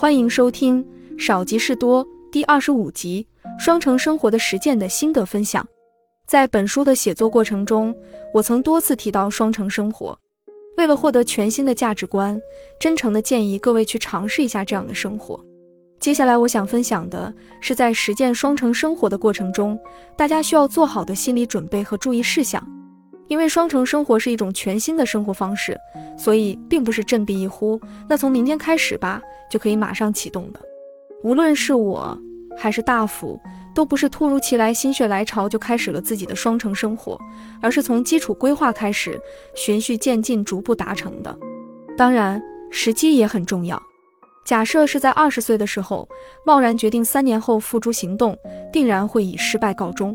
欢迎收听《少即是多》第二十五集《双城生活的实践的心得分享》。在本书的写作过程中，我曾多次提到双城生活。为了获得全新的价值观，真诚的建议各位去尝试一下这样的生活。接下来，我想分享的是在实践双城生活的过程中，大家需要做好的心理准备和注意事项。因为双城生活是一种全新的生活方式，所以并不是振臂一呼，那从明天开始吧。就可以马上启动的。无论是我还是大福，都不是突如其来心血来潮就开始了自己的双城生活，而是从基础规划开始，循序渐进，逐步达成的。当然，时机也很重要。假设是在二十岁的时候，贸然决定三年后付诸行动，定然会以失败告终。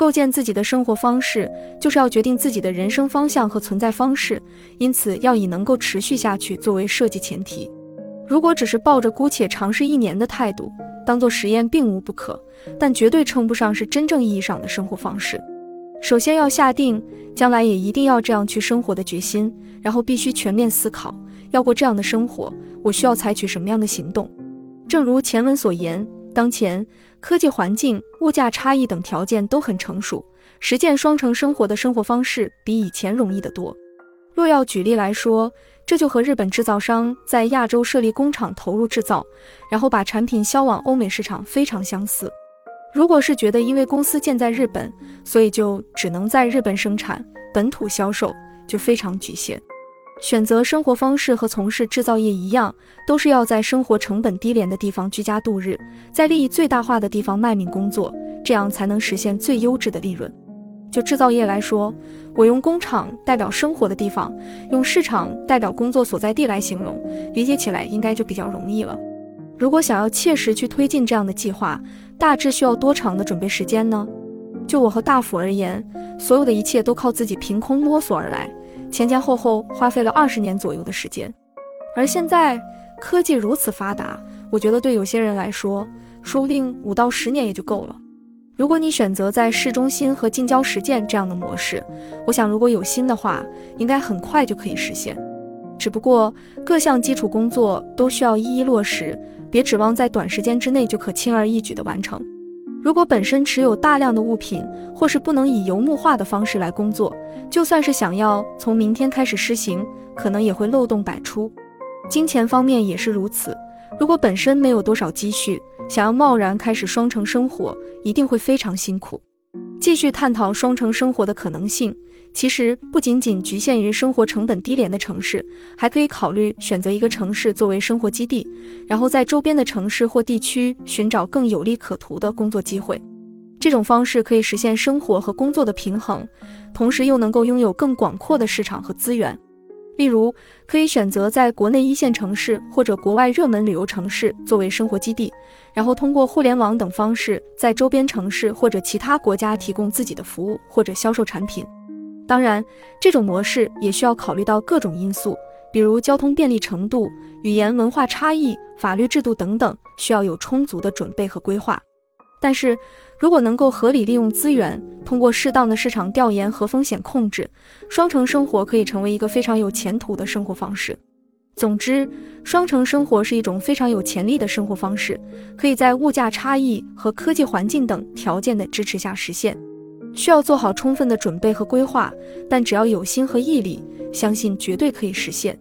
构建自己的生活方式，就是要决定自己的人生方向和存在方式，因此要以能够持续下去作为设计前提。如果只是抱着姑且尝试一年的态度，当做实验并无不可，但绝对称不上是真正意义上的生活方式。首先要下定将来也一定要这样去生活的决心，然后必须全面思考，要过这样的生活，我需要采取什么样的行动？正如前文所言，当前科技环境、物价差异等条件都很成熟，实践双城生活的生活方式比以前容易得多。若要举例来说，这就和日本制造商在亚洲设立工厂、投入制造，然后把产品销往欧美市场非常相似。如果是觉得因为公司建在日本，所以就只能在日本生产、本土销售，就非常局限。选择生活方式和从事制造业一样，都是要在生活成本低廉的地方居家度日，在利益最大化的地方卖命工作，这样才能实现最优质的利润。就制造业来说，我用工厂代表生活的地方，用市场代表工作所在地来形容，理解起来应该就比较容易了。如果想要切实去推进这样的计划，大致需要多长的准备时间呢？就我和大辅而言，所有的一切都靠自己凭空摸索而来，前前后后花费了二十年左右的时间。而现在科技如此发达，我觉得对有些人来说，说不定五到十年也就够了。如果你选择在市中心和近郊实践这样的模式，我想如果有心的话，应该很快就可以实现。只不过各项基础工作都需要一一落实，别指望在短时间之内就可轻而易举地完成。如果本身持有大量的物品，或是不能以游牧化的方式来工作，就算是想要从明天开始施行，可能也会漏洞百出。金钱方面也是如此，如果本身没有多少积蓄。想要贸然开始双城生活，一定会非常辛苦。继续探讨双城生活的可能性，其实不仅仅局限于生活成本低廉的城市，还可以考虑选择一个城市作为生活基地，然后在周边的城市或地区寻找更有利可图的工作机会。这种方式可以实现生活和工作的平衡，同时又能够拥有更广阔的市场和资源。例如，可以选择在国内一线城市或者国外热门旅游城市作为生活基地，然后通过互联网等方式，在周边城市或者其他国家提供自己的服务或者销售产品。当然，这种模式也需要考虑到各种因素，比如交通便利程度、语言文化差异、法律制度等等，需要有充足的准备和规划。但是，如果能够合理利用资源，通过适当的市场调研和风险控制，双城生活可以成为一个非常有前途的生活方式。总之，双城生活是一种非常有潜力的生活方式，可以在物价差异和科技环境等条件的支持下实现。需要做好充分的准备和规划，但只要有心和毅力，相信绝对可以实现。